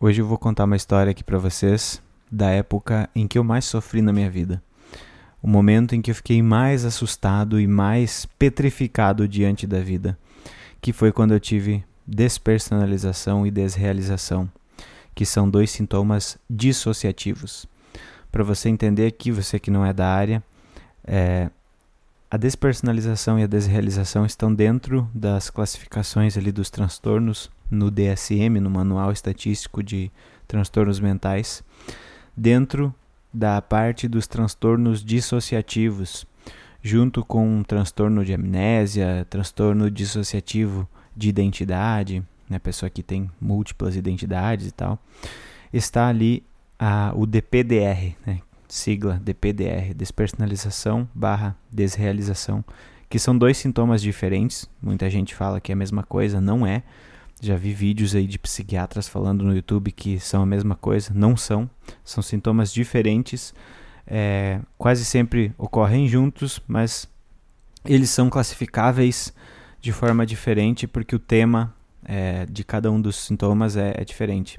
Hoje eu vou contar uma história aqui para vocês da época em que eu mais sofri na minha vida. O momento em que eu fiquei mais assustado e mais petrificado diante da vida, que foi quando eu tive despersonalização e desrealização, que são dois sintomas dissociativos. Para você entender aqui, você que não é da área, é, a despersonalização e a desrealização estão dentro das classificações ali dos transtornos no DSM, no Manual Estatístico de Transtornos Mentais, dentro da parte dos transtornos dissociativos, junto com um transtorno de amnésia, transtorno dissociativo de identidade, né, pessoa que tem múltiplas identidades e tal, está ali a, o DPDR, né, sigla DPDR, despersonalização barra desrealização, que são dois sintomas diferentes. Muita gente fala que é a mesma coisa, não é. Já vi vídeos aí de psiquiatras falando no YouTube que são a mesma coisa. Não são. São sintomas diferentes. É, quase sempre ocorrem juntos, mas eles são classificáveis de forma diferente porque o tema é, de cada um dos sintomas é, é diferente.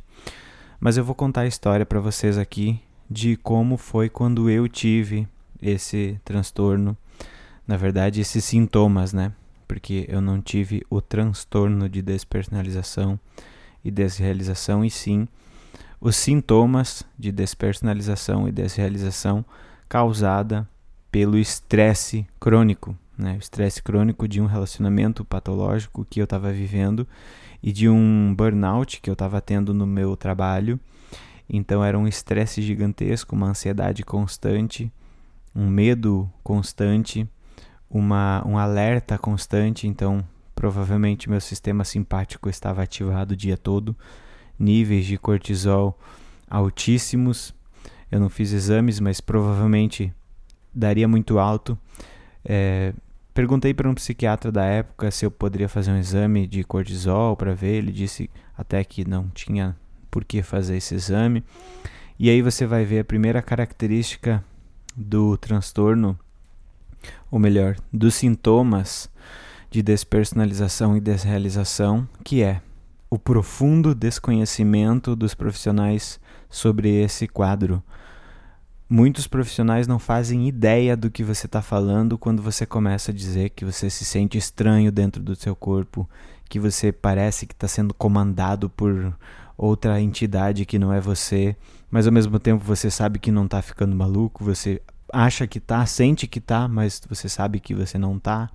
Mas eu vou contar a história para vocês aqui de como foi quando eu tive esse transtorno. Na verdade, esses sintomas, né? Porque eu não tive o transtorno de despersonalização e desrealização, e sim os sintomas de despersonalização e desrealização causada pelo estresse crônico, né? o estresse crônico de um relacionamento patológico que eu estava vivendo e de um burnout que eu estava tendo no meu trabalho. Então era um estresse gigantesco, uma ansiedade constante, um medo constante uma, um alerta constante, então provavelmente meu sistema simpático estava ativado o dia todo, níveis de cortisol altíssimos. Eu não fiz exames, mas provavelmente daria muito alto. É, perguntei para um psiquiatra da época se eu poderia fazer um exame de cortisol para ver. Ele disse até que não tinha por que fazer esse exame. E aí você vai ver a primeira característica do transtorno ou melhor, dos sintomas de despersonalização e desrealização, que é o profundo desconhecimento dos profissionais sobre esse quadro. Muitos profissionais não fazem ideia do que você está falando quando você começa a dizer que você se sente estranho dentro do seu corpo, que você parece que está sendo comandado por outra entidade que não é você, mas ao mesmo tempo você sabe que não está ficando maluco, você acha que tá, sente que tá, mas você sabe que você não tá.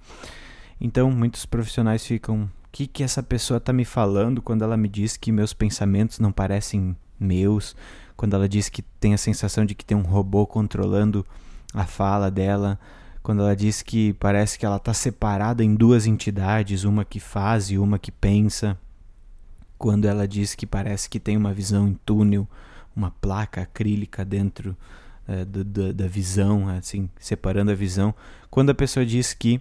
Então, muitos profissionais ficam: o que, que essa pessoa tá me falando quando ela me diz que meus pensamentos não parecem meus? Quando ela diz que tem a sensação de que tem um robô controlando a fala dela? Quando ela diz que parece que ela está separada em duas entidades, uma que faz e uma que pensa? Quando ela diz que parece que tem uma visão em túnel, uma placa acrílica dentro é, do, do, da visão, assim, separando a visão. Quando a pessoa diz que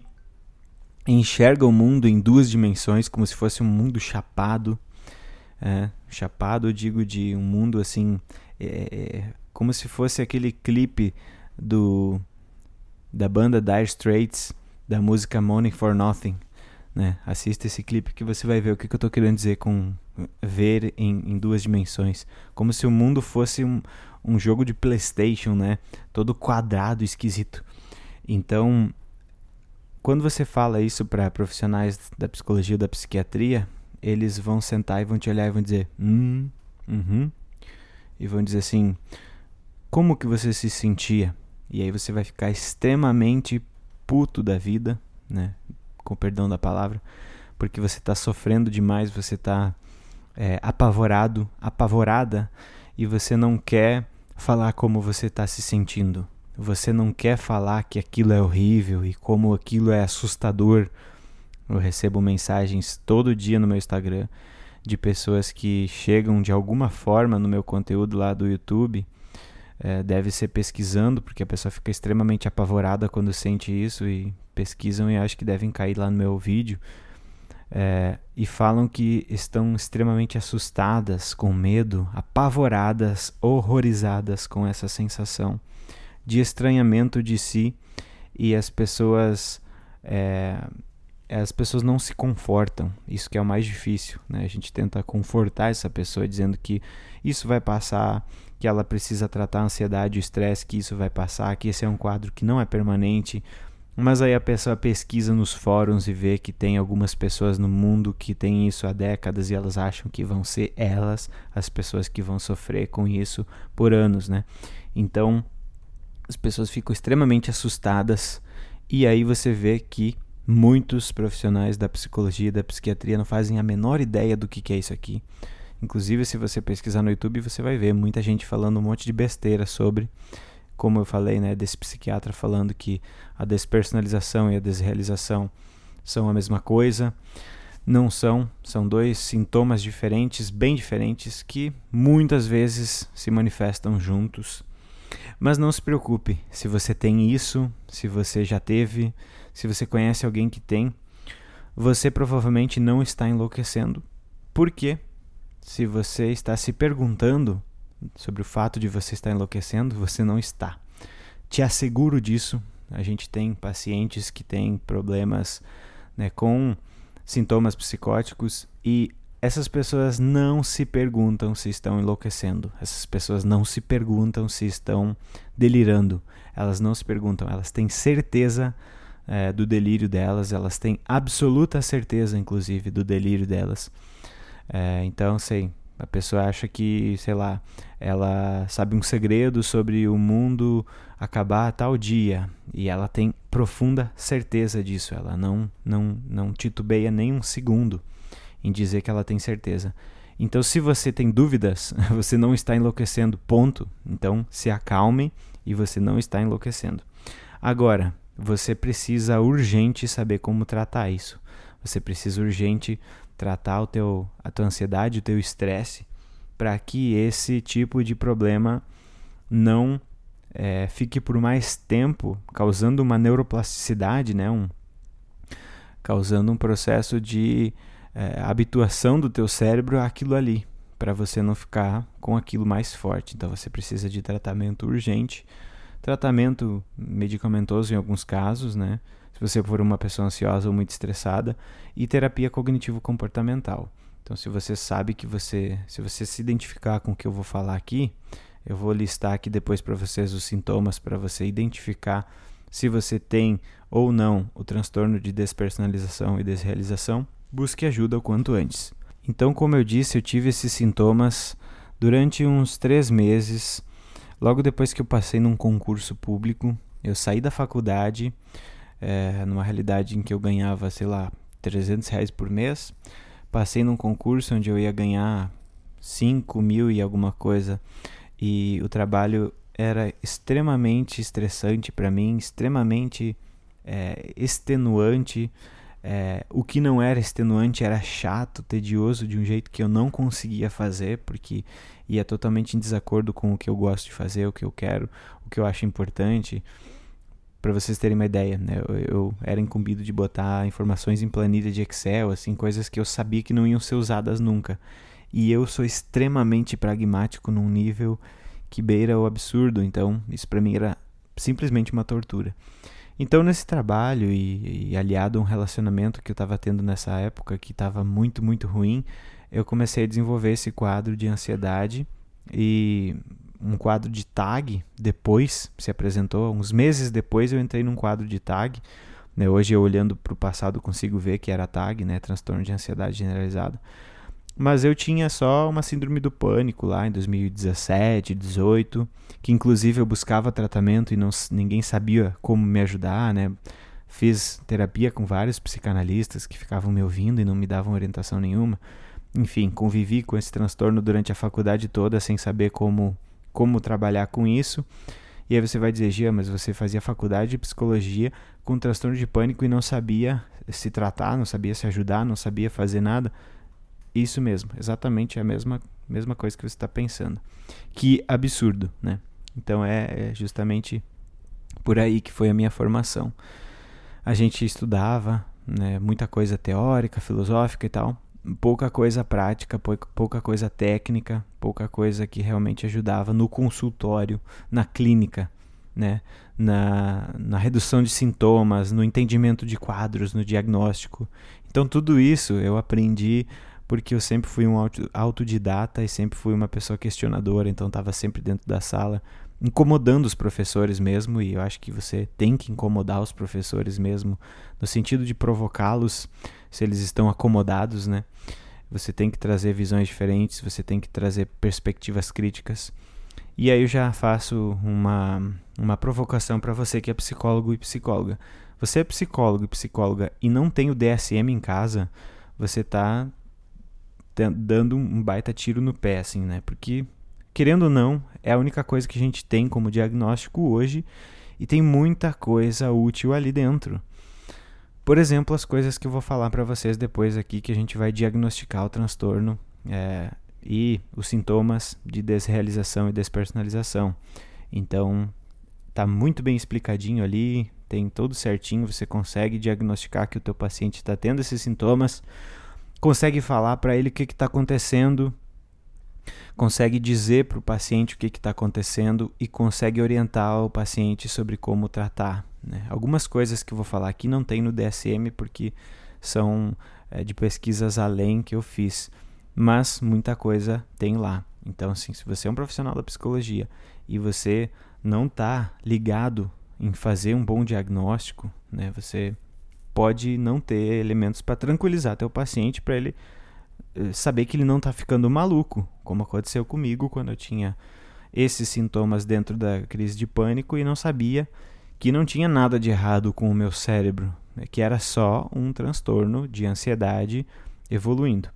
enxerga o mundo em duas dimensões, como se fosse um mundo chapado, é, chapado eu digo de um mundo assim, é, é como se fosse aquele clipe do da banda Dire Straits, da música Money for Nothing. Né? Assista esse clipe que você vai ver o que, que eu estou querendo dizer com ver em, em duas dimensões. Como se o mundo fosse um, um jogo de PlayStation, né? Todo quadrado, esquisito. Então, quando você fala isso para profissionais da psicologia ou da psiquiatria, eles vão sentar e vão te olhar e vão dizer, hum, uhum, e vão dizer assim, como que você se sentia? E aí você vai ficar extremamente puto da vida, né? Com perdão da palavra, porque você está sofrendo demais, você está é, apavorado, apavorada, e você não quer falar como você está se sentindo. Você não quer falar que aquilo é horrível e como aquilo é assustador. Eu recebo mensagens todo dia no meu Instagram de pessoas que chegam de alguma forma no meu conteúdo lá do YouTube. É, deve ser pesquisando, porque a pessoa fica extremamente apavorada quando sente isso e pesquisam e acho que devem cair lá no meu vídeo é, e falam que estão extremamente assustadas, com medo, apavoradas, horrorizadas com essa sensação de estranhamento de si e as pessoas é, as pessoas não se confortam, isso que é o mais difícil, né? A gente tenta confortar essa pessoa dizendo que isso vai passar, que ela precisa tratar a ansiedade, o estresse, que isso vai passar, que esse é um quadro que não é permanente. Mas aí a pessoa pesquisa nos fóruns e vê que tem algumas pessoas no mundo que têm isso há décadas e elas acham que vão ser elas as pessoas que vão sofrer com isso por anos, né? Então, as pessoas ficam extremamente assustadas e aí você vê que muitos profissionais da psicologia e da psiquiatria não fazem a menor ideia do que, é isso aqui. Inclusive, se você pesquisar no YouTube, você vai ver muita gente falando um monte de besteira sobre, como eu falei, né, desse psiquiatra falando que a despersonalização e a desrealização são a mesma coisa. Não são, são dois sintomas diferentes, bem diferentes, que muitas vezes se manifestam juntos. Mas não se preocupe, se você tem isso, se você já teve, se você conhece alguém que tem, você provavelmente não está enlouquecendo. Por quê? Se você está se perguntando sobre o fato de você estar enlouquecendo, você não está. Te asseguro disso. A gente tem pacientes que têm problemas né, com sintomas psicóticos e essas pessoas não se perguntam se estão enlouquecendo. Essas pessoas não se perguntam se estão delirando. Elas não se perguntam. Elas têm certeza é, do delírio delas. Elas têm absoluta certeza, inclusive, do delírio delas. É, então, sei, a pessoa acha que, sei lá, ela sabe um segredo sobre o mundo acabar tal dia e ela tem profunda certeza disso. Ela não, não, não titubeia nem um segundo em dizer que ela tem certeza. Então, se você tem dúvidas, você não está enlouquecendo, ponto. Então, se acalme e você não está enlouquecendo. Agora, você precisa urgente saber como tratar isso. Você precisa urgente tratar o teu, a tua ansiedade, o teu estresse, para que esse tipo de problema não é, fique por mais tempo causando uma neuroplasticidade, né? um, causando um processo de é, habituação do teu cérebro àquilo ali, para você não ficar com aquilo mais forte. Então você precisa de tratamento urgente, tratamento medicamentoso em alguns casos, né? Se você for uma pessoa ansiosa ou muito estressada, e terapia cognitivo-comportamental. Então, se você sabe que você, se você se identificar com o que eu vou falar aqui, eu vou listar aqui depois para vocês os sintomas para você identificar se você tem ou não o transtorno de despersonalização e desrealização busque ajuda o quanto antes. Então, como eu disse, eu tive esses sintomas durante uns três meses. Logo depois que eu passei num concurso público, eu saí da faculdade, é, numa realidade em que eu ganhava, sei lá, 300 reais por mês. Passei num concurso onde eu ia ganhar 5 mil e alguma coisa. E o trabalho era extremamente estressante para mim, extremamente é, extenuante. É, o que não era extenuante era chato, tedioso, de um jeito que eu não conseguia fazer, porque ia totalmente em desacordo com o que eu gosto de fazer, o que eu quero, o que eu acho importante. Para vocês terem uma ideia, né? eu, eu, era incumbido de botar informações em planilha de Excel, assim, coisas que eu sabia que não iam ser usadas nunca. E eu sou extremamente pragmático num nível que beira o absurdo, então isso para mim era simplesmente uma tortura. Então, nesse trabalho e, e, aliado a um relacionamento que eu estava tendo nessa época, que estava muito, muito ruim, eu comecei a desenvolver esse quadro de ansiedade e um quadro de tag depois se apresentou. Uns meses depois eu entrei num quadro de tag. Né? Hoje, eu olhando para o passado, consigo ver que era tag, né? transtorno de ansiedade generalizada. Mas eu tinha só uma síndrome do pânico lá em 2017, 2018, que inclusive eu buscava tratamento e não, ninguém sabia como me ajudar, né? Fiz terapia com vários psicanalistas que ficavam me ouvindo e não me davam orientação nenhuma. Enfim, convivi com esse transtorno durante a faculdade toda sem saber como, como trabalhar com isso. E aí você vai dizer, Gia, mas você fazia faculdade de psicologia com transtorno de pânico e não sabia se tratar, não sabia se ajudar, não sabia fazer nada. Isso mesmo, exatamente a mesma, mesma coisa que você está pensando. Que absurdo, né? Então é, é justamente por aí que foi a minha formação. A gente estudava né, muita coisa teórica, filosófica e tal, pouca coisa prática, pouca, coisa técnica, pouca coisa que realmente ajudava no consultório, na clínica. né? Na, na redução de sintomas, no entendimento de quadros, no diagnóstico. Então, tudo isso eu aprendi porque eu sempre fui um autodidata e sempre fui uma pessoa questionadora, então estava sempre dentro da sala, incomodando os professores mesmo, e eu acho que você tem que incomodar os professores mesmo, no sentido de provocá-los se eles estão acomodados, né? Você tem que trazer visões diferentes, você tem que trazer perspectivas críticas. E aí eu já faço uma, uma provocação para você que é psicólogo e psicóloga. Você é psicólogo e psicóloga e não tem o DSM em casa, você está dando um baita tiro no pé, assim, né? Porque, querendo ou não, é a única coisa que a gente tem como diagnóstico hoje e tem muita coisa útil ali dentro. Por exemplo, as coisas que eu vou falar para vocês depois aqui, que a gente vai diagnosticar o transtorno é, e os sintomas de desrealização e despersonalização. Então, tá muito bem explicadinho ali, tem tudo certinho, você consegue diagnosticar que o teu paciente está tendo esses sintomas, consegue falar para ele o que está acontecendo, consegue dizer para o paciente o que está acontecendo e consegue orientar o paciente sobre como tratar. Né? Algumas coisas que eu vou falar aqui não tem no DSM porque são é, de pesquisas além que eu fiz mas muita coisa tem lá. Então, assim, se você é um profissional da psicologia e você não está ligado em fazer um bom diagnóstico, né, você pode não ter elementos para tranquilizar teu paciente para ele saber que ele não está ficando maluco, como aconteceu comigo quando eu tinha esses sintomas dentro da crise de pânico e não sabia que não tinha nada de errado com o meu cérebro, né, que era só um transtorno de ansiedade evoluindo.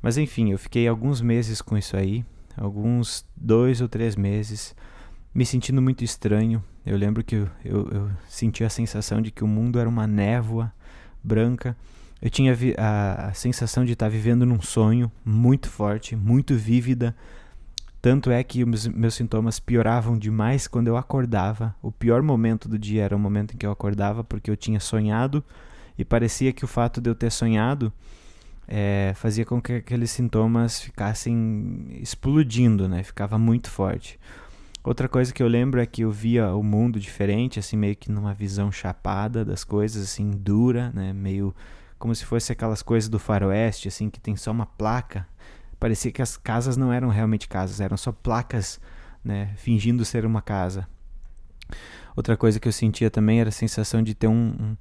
Mas enfim, eu fiquei alguns meses com isso aí, alguns dois ou três meses, me sentindo muito estranho. Eu lembro que eu, eu, eu senti a sensação de que o mundo era uma névoa branca. Eu tinha a, a sensação de estar vivendo num sonho muito forte, muito vívida. Tanto é que os meus sintomas pioravam demais quando eu acordava. O pior momento do dia era o momento em que eu acordava, porque eu tinha sonhado e parecia que o fato de eu ter sonhado é, fazia com que aqueles sintomas ficassem explodindo, né? Ficava muito forte. Outra coisa que eu lembro é que eu via o mundo diferente, assim, meio que numa visão chapada das coisas, assim, dura, né? Meio como se fosse aquelas coisas do faroeste, assim, que tem só uma placa. Parecia que as casas não eram realmente casas, eram só placas, né? Fingindo ser uma casa. Outra coisa que eu sentia também era a sensação de ter um, um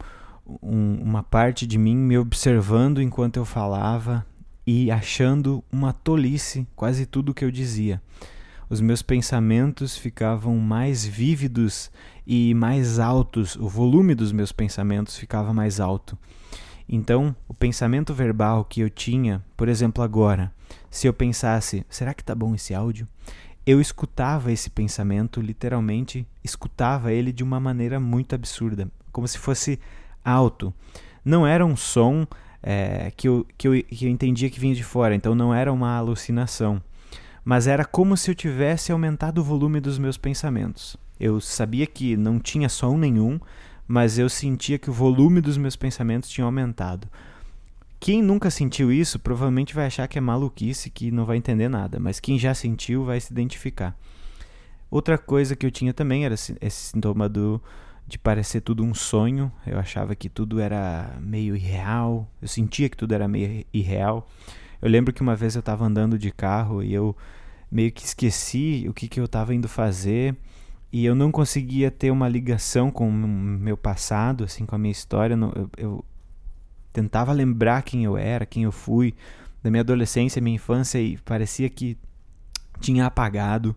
um, uma parte de mim me observando enquanto eu falava e achando uma tolice quase tudo que eu dizia. Os meus pensamentos ficavam mais vívidos e mais altos, o volume dos meus pensamentos ficava mais alto. Então, o pensamento verbal que eu tinha, por exemplo, agora, se eu pensasse, será que tá bom esse áudio? Eu escutava esse pensamento, literalmente, escutava ele de uma maneira muito absurda, como se fosse alto. Não era um som é, que, eu, que, eu, que eu entendia que vinha de fora, então não era uma alucinação. Mas era como se eu tivesse aumentado o volume dos meus pensamentos. Eu sabia que não tinha som nenhum, mas eu sentia que o volume dos meus pensamentos tinha aumentado. Quem nunca sentiu isso provavelmente vai achar que é maluquice, que não vai entender nada, mas quem já sentiu vai se identificar. Outra coisa que eu tinha também era esse sintoma do, de parecer tudo um sonho. Eu achava que tudo era meio irreal. Eu sentia que tudo era meio irreal. Eu lembro que uma vez eu estava andando de carro e eu meio que esqueci o que, que eu estava indo fazer e eu não conseguia ter uma ligação com o meu passado, assim, com a minha história. Eu, eu tentava lembrar quem eu era, quem eu fui, da minha adolescência, minha infância e parecia que tinha apagado.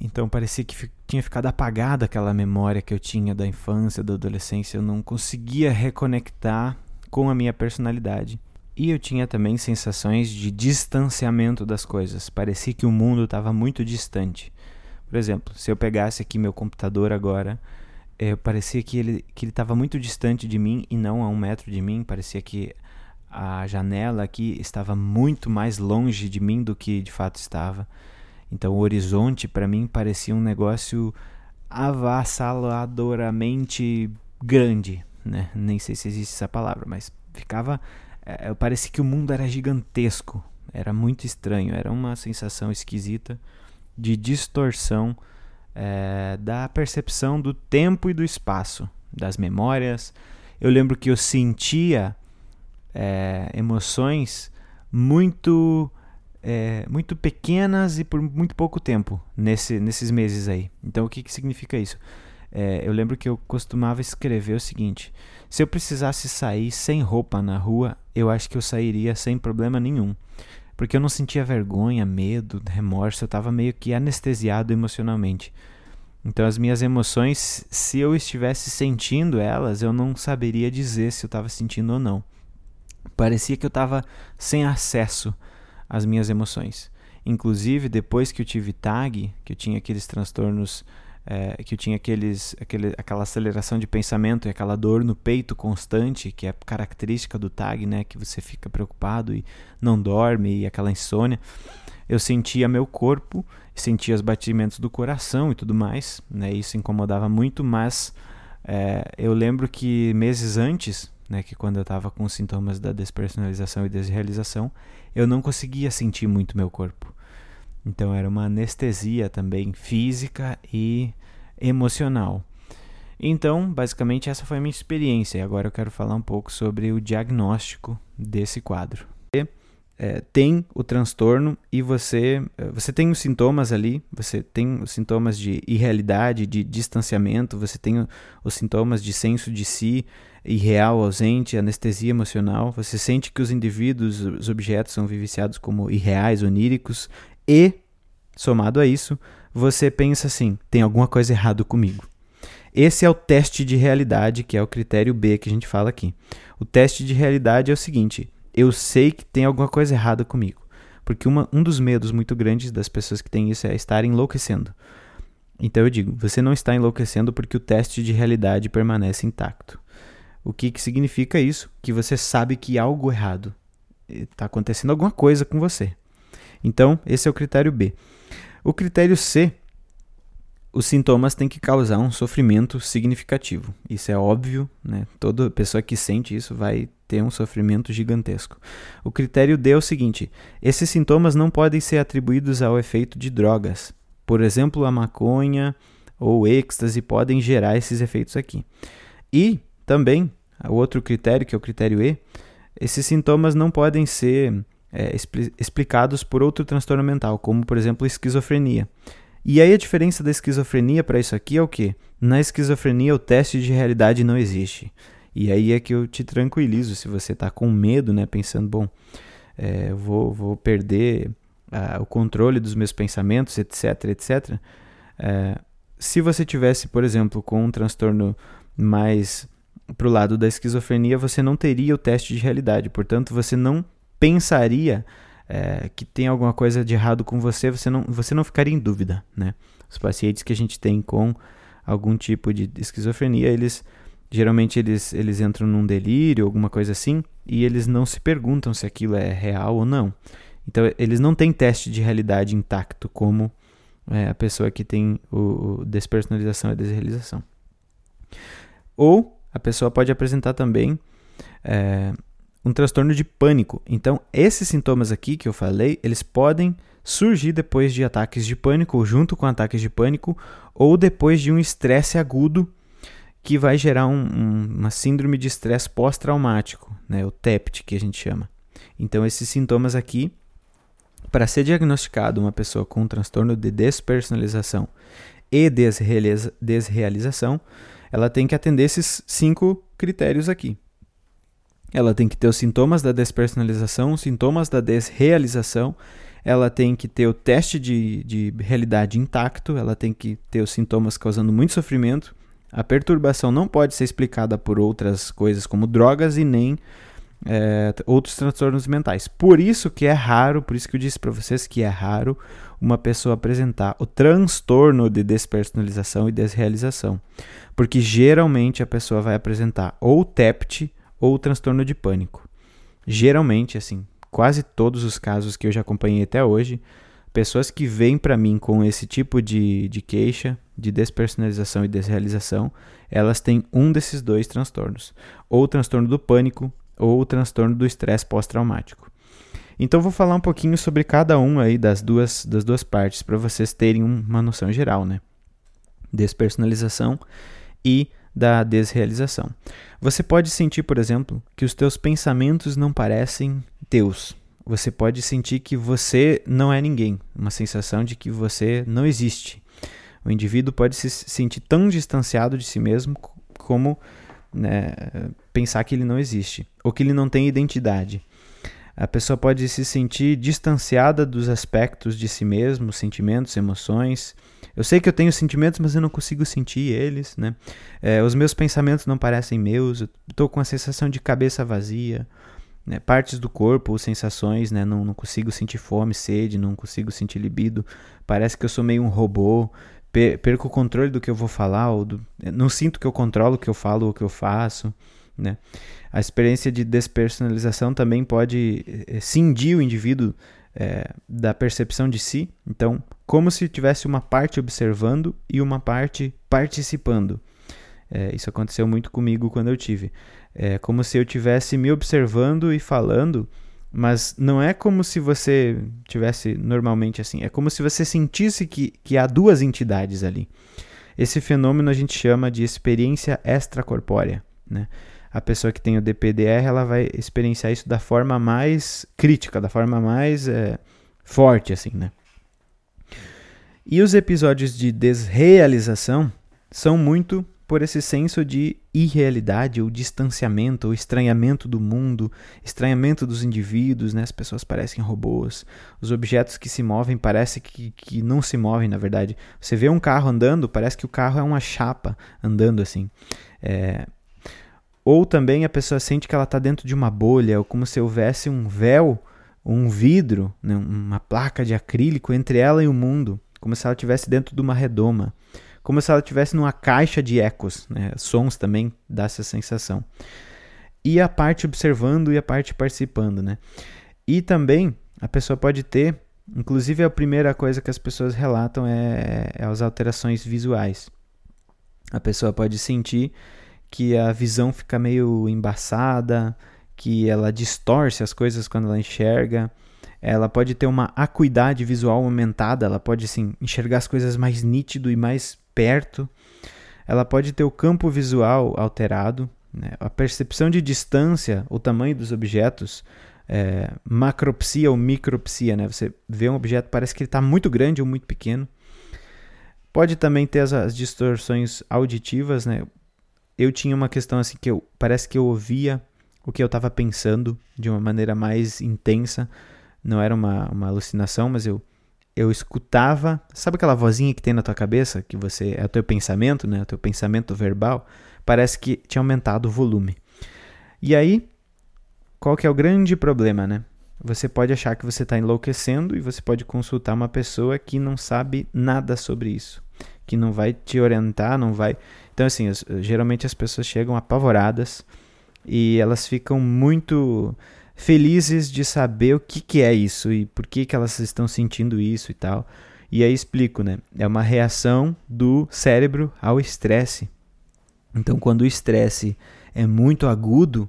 Então parecia que tinha ficado apagada aquela memória que eu tinha da infância, da adolescência. Eu não conseguia reconectar com a minha personalidade. E eu tinha também sensações de distanciamento das coisas. Parecia que o mundo estava muito distante. Por exemplo, se eu pegasse aqui meu computador agora, eu parecia que ele que ele estava muito distante de mim e não a um metro de mim. Parecia que a janela aqui estava muito mais longe de mim do que de fato estava. Então o horizonte para mim parecia um negócio avassaladoramente grande, né? Nem sei se existe essa palavra, mas ficava é, parecia que o mundo era gigantesco, era muito estranho, era uma sensação esquisita de distorção é, da percepção do tempo e do espaço, das memórias. Eu lembro que eu sentia é, emoções muito é, muito pequenas e por muito pouco tempo nesse, nesses meses aí. Então, o que, que significa isso? É, eu lembro que eu costumava escrever o seguinte: se eu precisasse sair sem roupa na rua, eu acho que eu sairia sem problema nenhum. Porque eu não sentia vergonha, medo, remorso, eu estava meio que anestesiado emocionalmente. Então, as minhas emoções, se eu estivesse sentindo elas, eu não saberia dizer se eu estava sentindo ou não. Parecia que eu estava sem acesso às minhas emoções. Inclusive, depois que eu tive TAG, que eu tinha aqueles transtornos, é, que eu tinha aqueles, aquele, aquela aceleração de pensamento e aquela dor no peito constante, que é característica do TAG, né, que você fica preocupado e não dorme, e aquela insônia, eu sentia meu corpo, sentia os batimentos do coração e tudo mais, né, isso incomodava muito, mas é, eu lembro que meses antes, né, que quando eu estava com sintomas da despersonalização e desrealização, eu não conseguia sentir muito meu corpo. Então era uma anestesia também física e emocional. Então, basicamente, essa foi a minha experiência. E agora eu quero falar um pouco sobre o diagnóstico desse quadro é, tem o transtorno e você, é, você tem os sintomas ali, você tem os sintomas de irrealidade, de distanciamento, você tem os sintomas de senso de si irreal, ausente, anestesia emocional, você sente que os indivíduos, os objetos são vivenciados como irreais, oníricos e, somado a isso, você pensa assim, tem alguma coisa errada comigo. Esse é o teste de realidade, que é o critério B que a gente fala aqui. O teste de realidade é o seguinte: eu sei que tem alguma coisa errada comigo. Porque uma, um dos medos muito grandes das pessoas que têm isso é estar enlouquecendo. Então eu digo, você não está enlouquecendo porque o teste de realidade permanece intacto. O que, que significa isso? Que você sabe que algo errado está acontecendo alguma coisa com você. Então, esse é o critério B. O critério C os sintomas têm que causar um sofrimento significativo. Isso é óbvio, né? Toda pessoa que sente isso vai ter um sofrimento gigantesco. O critério D é o seguinte: esses sintomas não podem ser atribuídos ao efeito de drogas. Por exemplo, a maconha ou êxtase podem gerar esses efeitos aqui. E também, o outro critério, que é o critério E, esses sintomas não podem ser é, expli explicados por outro transtorno mental, como por exemplo esquizofrenia. E aí a diferença da esquizofrenia para isso aqui é o que? Na esquizofrenia o teste de realidade não existe. E aí é que eu te tranquilizo se você está com medo, né, pensando, bom, é, vou, vou perder uh, o controle dos meus pensamentos, etc, etc. É, se você tivesse, por exemplo, com um transtorno mais para o lado da esquizofrenia, você não teria o teste de realidade. Portanto, você não pensaria é, que tem alguma coisa de errado com você, você não, você não ficaria em dúvida, né? Os pacientes que a gente tem com algum tipo de esquizofrenia, eles geralmente eles, eles entram num delírio, alguma coisa assim, e eles não se perguntam se aquilo é real ou não. Então, eles não têm teste de realidade intacto como é, a pessoa que tem o, o despersonalização e desrealização. Ou a pessoa pode apresentar também é, um transtorno de pânico. Então, esses sintomas aqui que eu falei, eles podem surgir depois de ataques de pânico, ou junto com ataques de pânico, ou depois de um estresse agudo que vai gerar um, um, uma síndrome de estresse pós-traumático, né, o TEPT que a gente chama. Então, esses sintomas aqui, para ser diagnosticado uma pessoa com um transtorno de despersonalização e desrealiza desrealização, ela tem que atender esses cinco critérios aqui. Ela tem que ter os sintomas da despersonalização, os sintomas da desrealização, ela tem que ter o teste de, de realidade intacto, ela tem que ter os sintomas causando muito sofrimento. A perturbação não pode ser explicada por outras coisas como drogas e nem é, outros transtornos mentais. Por isso que é raro, por isso que eu disse para vocês que é raro uma pessoa apresentar o transtorno de despersonalização e desrealização. Porque geralmente a pessoa vai apresentar ou TEPT, ou transtorno de pânico. Geralmente, assim, quase todos os casos que eu já acompanhei até hoje, pessoas que vêm para mim com esse tipo de, de queixa, de despersonalização e desrealização, elas têm um desses dois transtornos, ou o transtorno do pânico, ou o transtorno do estresse pós-traumático. Então vou falar um pouquinho sobre cada um aí das duas, das duas partes para vocês terem uma noção geral, né? despersonalização e da desrealização. Você pode sentir, por exemplo, que os teus pensamentos não parecem teus. Você pode sentir que você não é ninguém, uma sensação de que você não existe. O indivíduo pode se sentir tão distanciado de si mesmo como né, pensar que ele não existe ou que ele não tem identidade. A pessoa pode se sentir distanciada dos aspectos de si mesmo, sentimentos, emoções. Eu sei que eu tenho sentimentos, mas eu não consigo sentir eles, né? É, os meus pensamentos não parecem meus. Eu com a sensação de cabeça vazia, né? partes do corpo, sensações, né? Não, não consigo sentir fome, sede, não consigo sentir libido. Parece que eu sou meio um robô. Perco o controle do que eu vou falar, ou do... não sinto que eu controlo o que eu falo ou o que eu faço, né? A experiência de despersonalização também pode eh, cindir o indivíduo é, da percepção de si. Então, como se tivesse uma parte observando e uma parte participando. É, isso aconteceu muito comigo quando eu tive. É como se eu tivesse me observando e falando, mas não é como se você tivesse normalmente assim. É como se você sentisse que, que há duas entidades ali. Esse fenômeno a gente chama de experiência extracorpórea. Né? A pessoa que tem o DPDR ela vai experienciar isso da forma mais crítica, da forma mais é, forte, assim, né? E os episódios de desrealização são muito por esse senso de irrealidade ou distanciamento ou estranhamento do mundo, estranhamento dos indivíduos, né? As pessoas parecem robôs, os objetos que se movem parece que, que não se movem, na verdade. Você vê um carro andando, parece que o carro é uma chapa andando assim. É, ou também a pessoa sente que ela está dentro de uma bolha, ou como se houvesse um véu, um vidro, né, uma placa de acrílico entre ela e o mundo, como se ela estivesse dentro de uma redoma, como se ela estivesse numa caixa de ecos, né, sons também dá essa sensação. E a parte observando e a parte participando, né? E também a pessoa pode ter, inclusive a primeira coisa que as pessoas relatam é, é as alterações visuais. A pessoa pode sentir que a visão fica meio embaçada, que ela distorce as coisas quando ela enxerga. Ela pode ter uma acuidade visual aumentada, ela pode assim, enxergar as coisas mais nítido e mais perto. Ela pode ter o campo visual alterado, né? a percepção de distância, o tamanho dos objetos, é, macropsia ou micropsia. Né? Você vê um objeto, parece que ele está muito grande ou muito pequeno. Pode também ter as, as distorções auditivas, né? Eu tinha uma questão assim que eu parece que eu ouvia o que eu estava pensando de uma maneira mais intensa. Não era uma, uma alucinação, mas eu eu escutava, sabe aquela vozinha que tem na tua cabeça, que você é o teu pensamento, né, o teu pensamento verbal, parece que tinha aumentado o volume. E aí, qual que é o grande problema, né? Você pode achar que você está enlouquecendo e você pode consultar uma pessoa que não sabe nada sobre isso, que não vai te orientar, não vai então, assim, as, geralmente as pessoas chegam apavoradas e elas ficam muito felizes de saber o que, que é isso e por que, que elas estão sentindo isso e tal. E aí explico, né? É uma reação do cérebro ao estresse. Então, quando o estresse é muito agudo,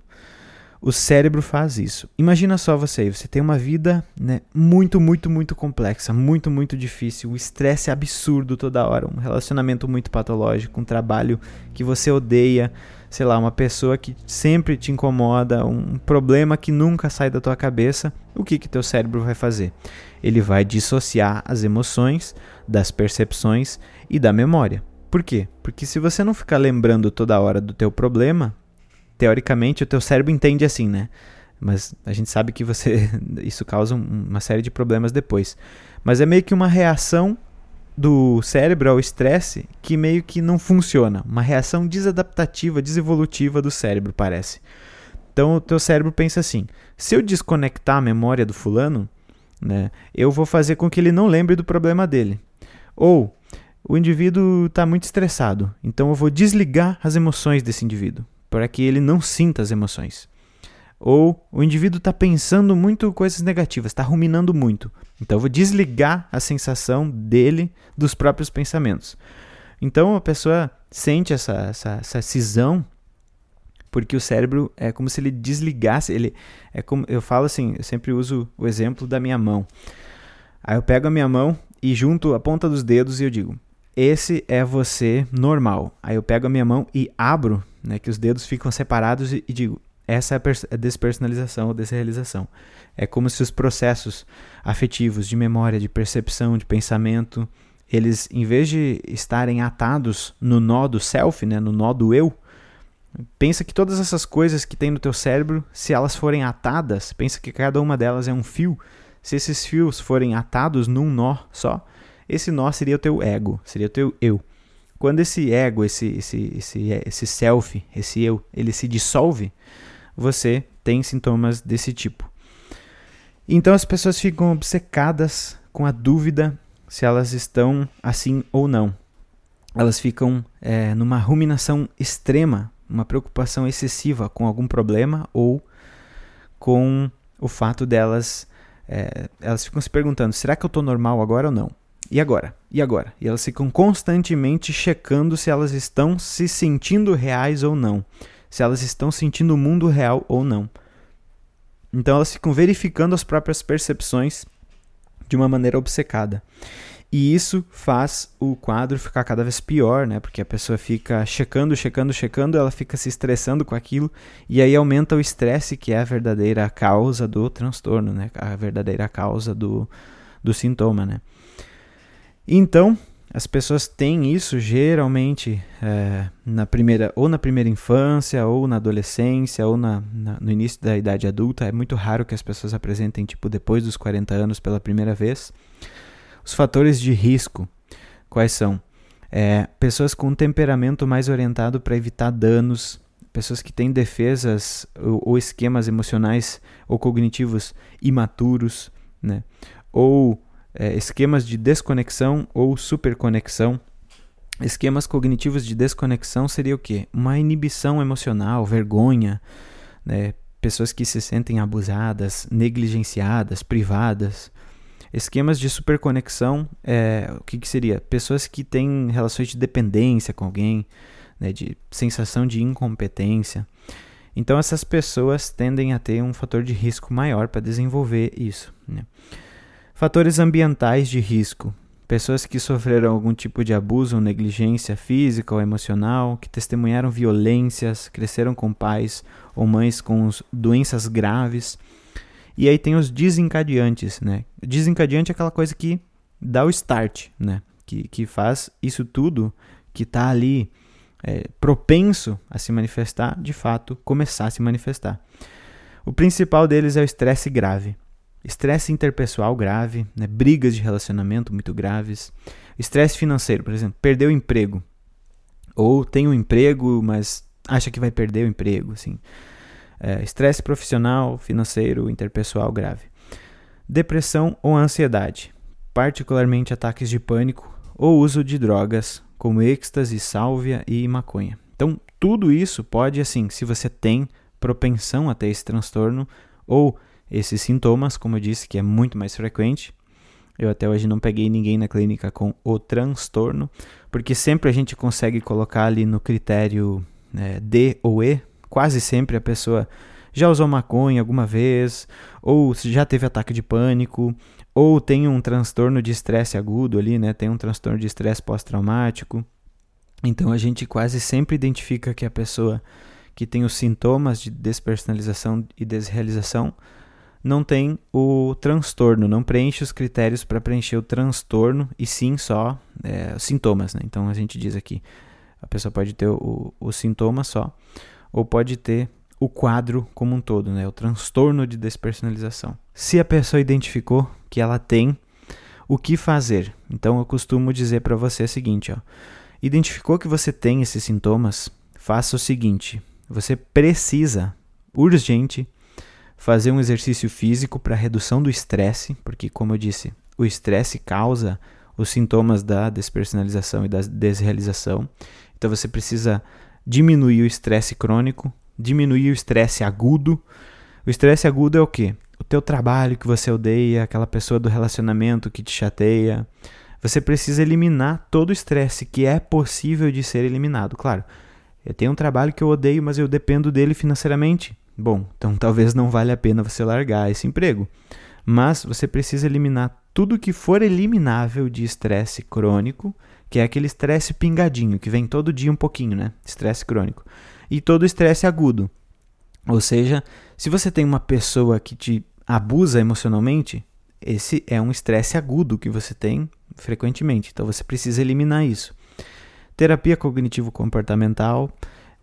o cérebro faz isso. Imagina só você, você tem uma vida né, muito, muito, muito complexa, muito, muito difícil, o estresse é absurdo toda hora, um relacionamento muito patológico, um trabalho que você odeia, sei lá, uma pessoa que sempre te incomoda, um problema que nunca sai da tua cabeça, o que que teu cérebro vai fazer? Ele vai dissociar as emoções das percepções e da memória. Por quê? Porque se você não ficar lembrando toda hora do teu problema, teoricamente o teu cérebro entende assim, né? Mas a gente sabe que você isso causa uma série de problemas depois. Mas é meio que uma reação do cérebro ao estresse que meio que não funciona, uma reação desadaptativa, desevolutiva do cérebro, parece. Então o teu cérebro pensa assim: se eu desconectar a memória do fulano, né, eu vou fazer com que ele não lembre do problema dele. Ou o indivíduo está muito estressado, então eu vou desligar as emoções desse indivíduo para que ele não sinta as emoções. Ou o indivíduo está pensando muito coisas negativas, está ruminando muito. Então eu vou desligar a sensação dele dos próprios pensamentos. Então a pessoa sente essa, essa, essa cisão porque o cérebro é como se ele desligasse. Ele é como eu falo assim, eu sempre uso o exemplo da minha mão. Aí eu pego a minha mão e junto a ponta dos dedos e eu digo: esse é você normal. Aí eu pego a minha mão e abro, né, que os dedos ficam separados e, e digo, essa é a despersonalização ou desrealização. É como se os processos afetivos, de memória, de percepção, de pensamento, eles, em vez de estarem atados no nó do self, né, no nó do eu, pensa que todas essas coisas que tem no teu cérebro, se elas forem atadas, pensa que cada uma delas é um fio. Se esses fios forem atados num nó só, esse nó seria o teu ego, seria o teu eu. Quando esse ego, esse, esse, esse, esse self, esse eu, ele se dissolve, você tem sintomas desse tipo. Então as pessoas ficam obcecadas com a dúvida se elas estão assim ou não. Elas ficam é, numa ruminação extrema, uma preocupação excessiva com algum problema ou com o fato delas. É, elas ficam se perguntando: será que eu estou normal agora ou não? E agora? E agora? E elas ficam constantemente checando se elas estão se sentindo reais ou não. Se elas estão sentindo o mundo real ou não. Então elas ficam verificando as próprias percepções de uma maneira obcecada. E isso faz o quadro ficar cada vez pior, né? Porque a pessoa fica checando, checando, checando, ela fica se estressando com aquilo e aí aumenta o estresse, que é a verdadeira causa do transtorno, né? A verdadeira causa do, do sintoma, né? Então, as pessoas têm isso geralmente é, na primeira ou na primeira infância ou na adolescência ou na, na, no início da idade adulta. É muito raro que as pessoas apresentem tipo depois dos 40 anos pela primeira vez. Os fatores de risco quais são? É, pessoas com temperamento mais orientado para evitar danos, pessoas que têm defesas ou, ou esquemas emocionais ou cognitivos imaturos, né? ou é, esquemas de desconexão ou superconexão. Esquemas cognitivos de desconexão seria o quê? Uma inibição emocional, vergonha, né? pessoas que se sentem abusadas, negligenciadas, privadas. Esquemas de superconexão, é, o que, que seria? Pessoas que têm relações de dependência com alguém, né, de sensação de incompetência. Então, essas pessoas tendem a ter um fator de risco maior para desenvolver isso. Né? Fatores ambientais de risco. Pessoas que sofreram algum tipo de abuso ou negligência física ou emocional, que testemunharam violências, cresceram com pais ou mães com doenças graves. E aí tem os desencadeantes, né? Desencadeante é aquela coisa que dá o start, né? Que, que faz isso tudo que está ali é, propenso a se manifestar, de fato, começar a se manifestar. O principal deles é o estresse grave. Estresse interpessoal grave, né? brigas de relacionamento muito graves. Estresse financeiro, por exemplo, perdeu o emprego. Ou tem um emprego, mas acha que vai perder o emprego. Assim. É, estresse profissional, financeiro, interpessoal grave. Depressão ou ansiedade, particularmente ataques de pânico ou uso de drogas como êxtase, sálvia e maconha. Então, tudo isso pode, assim, se você tem propensão a ter esse transtorno ou esses sintomas, como eu disse, que é muito mais frequente. Eu até hoje não peguei ninguém na clínica com o transtorno, porque sempre a gente consegue colocar ali no critério é, D ou E, quase sempre a pessoa já usou maconha alguma vez, ou já teve ataque de pânico, ou tem um transtorno de estresse agudo ali, né? Tem um transtorno de estresse pós-traumático. Então a gente quase sempre identifica que a pessoa que tem os sintomas de despersonalização e desrealização não tem o transtorno, não preenche os critérios para preencher o transtorno e sim só é, sintomas. Né? Então a gente diz aqui: a pessoa pode ter o, o sintoma só, ou pode ter o quadro como um todo, né? o transtorno de despersonalização. Se a pessoa identificou que ela tem, o que fazer? Então eu costumo dizer para você o seguinte: ó, identificou que você tem esses sintomas, faça o seguinte: você precisa, urgente, fazer um exercício físico para redução do estresse, porque, como eu disse, o estresse causa os sintomas da despersonalização e da desrealização. Então você precisa diminuir o estresse crônico, diminuir o estresse agudo. O estresse agudo é o quê? O teu trabalho que você odeia, aquela pessoa do relacionamento que te chateia. Você precisa eliminar todo o estresse que é possível de ser eliminado. Claro, eu tenho um trabalho que eu odeio, mas eu dependo dele financeiramente. Bom, então talvez não valha a pena você largar esse emprego. Mas você precisa eliminar tudo que for eliminável de estresse crônico, que é aquele estresse pingadinho, que vem todo dia um pouquinho, né? Estresse crônico. E todo estresse agudo. Ou seja, se você tem uma pessoa que te abusa emocionalmente, esse é um estresse agudo que você tem frequentemente. Então você precisa eliminar isso. Terapia cognitivo-comportamental.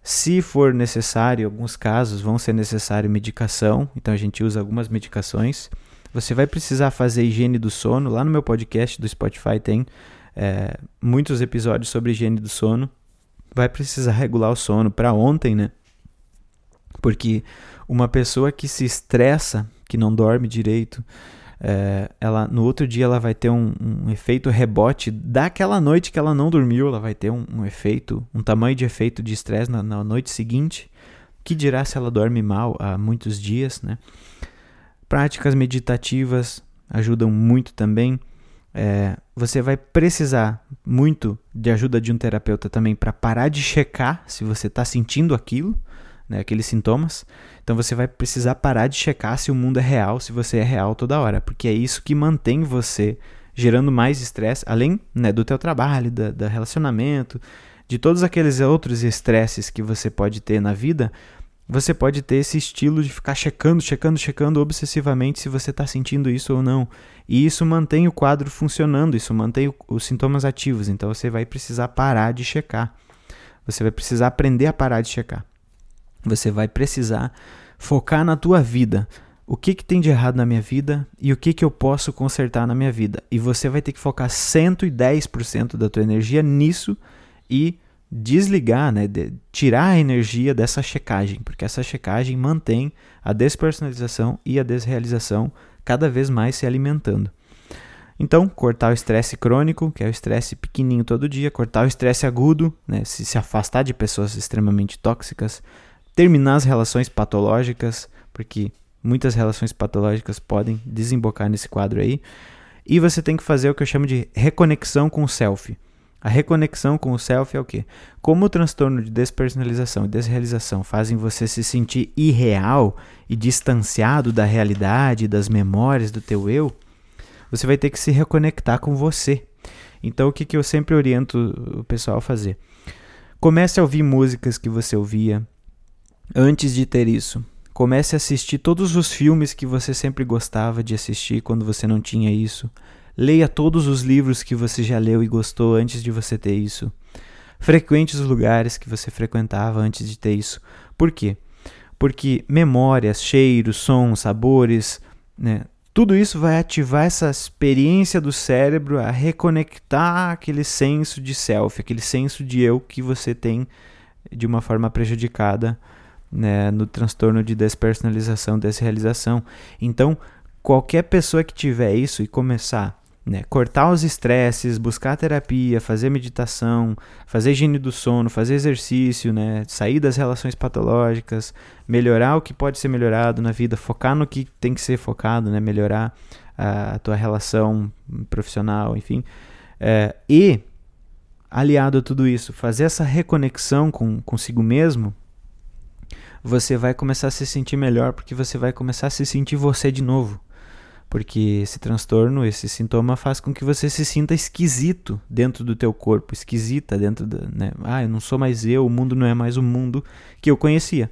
Se for necessário, em alguns casos vão ser necessário medicação, então a gente usa algumas medicações. Você vai precisar fazer higiene do sono. Lá no meu podcast do Spotify tem é, muitos episódios sobre higiene do sono. Vai precisar regular o sono para ontem, né? Porque uma pessoa que se estressa, que não dorme direito, é, ela no outro dia ela vai ter um, um, efeito rebote daquela noite que ela não dormiu, ela vai ter um, um efeito, um tamanho de efeito de estresse na, na, noite seguinte, que dirá se ela dorme mal há muitos dias, né? Práticas meditativas ajudam muito também. É, você vai precisar muito de ajuda de um terapeuta também para parar de checar se você está sentindo aquilo, né, aqueles sintomas. Então você vai precisar parar de checar se o mundo é real, se você é real toda hora, porque é isso que mantém você gerando mais estresse, além né, do teu trabalho, da, da relacionamento, de todos aqueles outros estresses que você pode ter na vida, você pode ter esse estilo de ficar checando, checando, checando obsessivamente se você está sentindo isso ou não. E isso mantém o quadro funcionando, isso mantém os sintomas ativos. Então você vai precisar parar de checar. Você vai precisar aprender a parar de checar. Você vai precisar focar na tua vida. O que, que tem de errado na minha vida e o que, que eu posso consertar na minha vida. E você vai ter que focar 110% da tua energia nisso e desligar, né, de, tirar a energia dessa checagem, porque essa checagem mantém a despersonalização e a desrealização cada vez mais se alimentando. Então, cortar o estresse crônico, que é o estresse pequenininho todo dia, cortar o estresse agudo, né, se, se afastar de pessoas extremamente tóxicas, terminar as relações patológicas, porque muitas relações patológicas podem desembocar nesse quadro aí. E você tem que fazer o que eu chamo de reconexão com o self. A reconexão com o self é o quê? Como o transtorno de despersonalização e desrealização fazem você se sentir irreal e distanciado da realidade, das memórias do teu eu, você vai ter que se reconectar com você. Então o que, que eu sempre oriento o pessoal a fazer? Comece a ouvir músicas que você ouvia, Antes de ter isso, comece a assistir todos os filmes que você sempre gostava de assistir quando você não tinha isso. Leia todos os livros que você já leu e gostou antes de você ter isso. Frequente os lugares que você frequentava antes de ter isso. Por quê? Porque memórias, cheiros, sons, sabores, né, tudo isso vai ativar essa experiência do cérebro a reconectar aquele senso de self, aquele senso de eu que você tem de uma forma prejudicada né, no transtorno de despersonalização, desrealização. Então, qualquer pessoa que tiver isso e começar né, cortar os estresses, buscar terapia, fazer meditação, fazer higiene do sono, fazer exercício, né, sair das relações patológicas, melhorar o que pode ser melhorado na vida, focar no que tem que ser focado, né, melhorar a, tua relação profissional, enfim. É, e, aliado a tudo isso, fazer essa reconexão com consigo mesmo, você vai começar a se sentir melhor porque você vai começar a se sentir você de novo. Porque esse transtorno, esse sintoma faz com que você se sinta esquisito dentro do teu corpo, esquisita dentro da, né? Ah, eu não sou mais eu, o mundo não é mais o mundo que eu conhecia.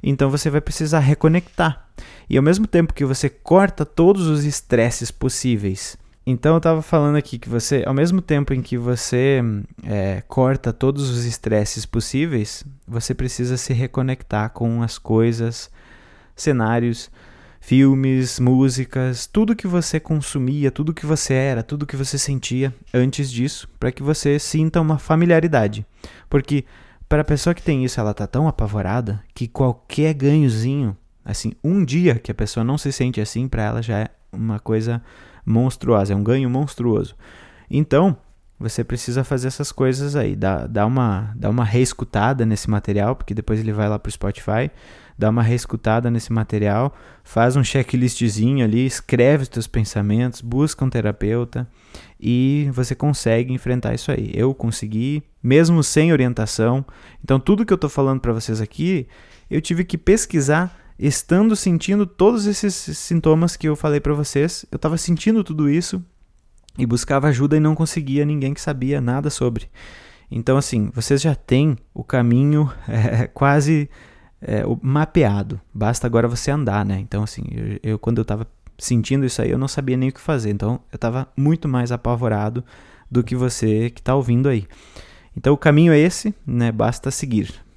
Então você vai precisar reconectar. E ao mesmo tempo que você corta todos os estresses possíveis então eu estava falando aqui que você, ao mesmo tempo em que você é, corta todos os estresses possíveis, você precisa se reconectar com as coisas, cenários, filmes, músicas, tudo que você consumia, tudo que você era, tudo que você sentia antes disso, para que você sinta uma familiaridade. Porque para a pessoa que tem isso, ela tá tão apavorada que qualquer ganhozinho, assim, um dia que a pessoa não se sente assim, para ela já é uma coisa monstruosa, é um ganho monstruoso. Então, você precisa fazer essas coisas aí, dá, dá, uma, dá uma reescutada nesse material, porque depois ele vai lá para o Spotify, dá uma reescutada nesse material, faz um checklistzinho ali, escreve os teus pensamentos, busca um terapeuta e você consegue enfrentar isso aí. Eu consegui, mesmo sem orientação. Então, tudo que eu estou falando para vocês aqui, eu tive que pesquisar estando sentindo todos esses sintomas que eu falei para vocês, eu estava sentindo tudo isso e buscava ajuda e não conseguia ninguém que sabia nada sobre. Então, assim, vocês já têm o caminho é, quase é, mapeado. Basta agora você andar, né? Então, assim, eu, eu quando eu estava sentindo isso aí, eu não sabia nem o que fazer. Então, eu estava muito mais apavorado do que você que está ouvindo aí. Então, o caminho é esse, né? Basta seguir.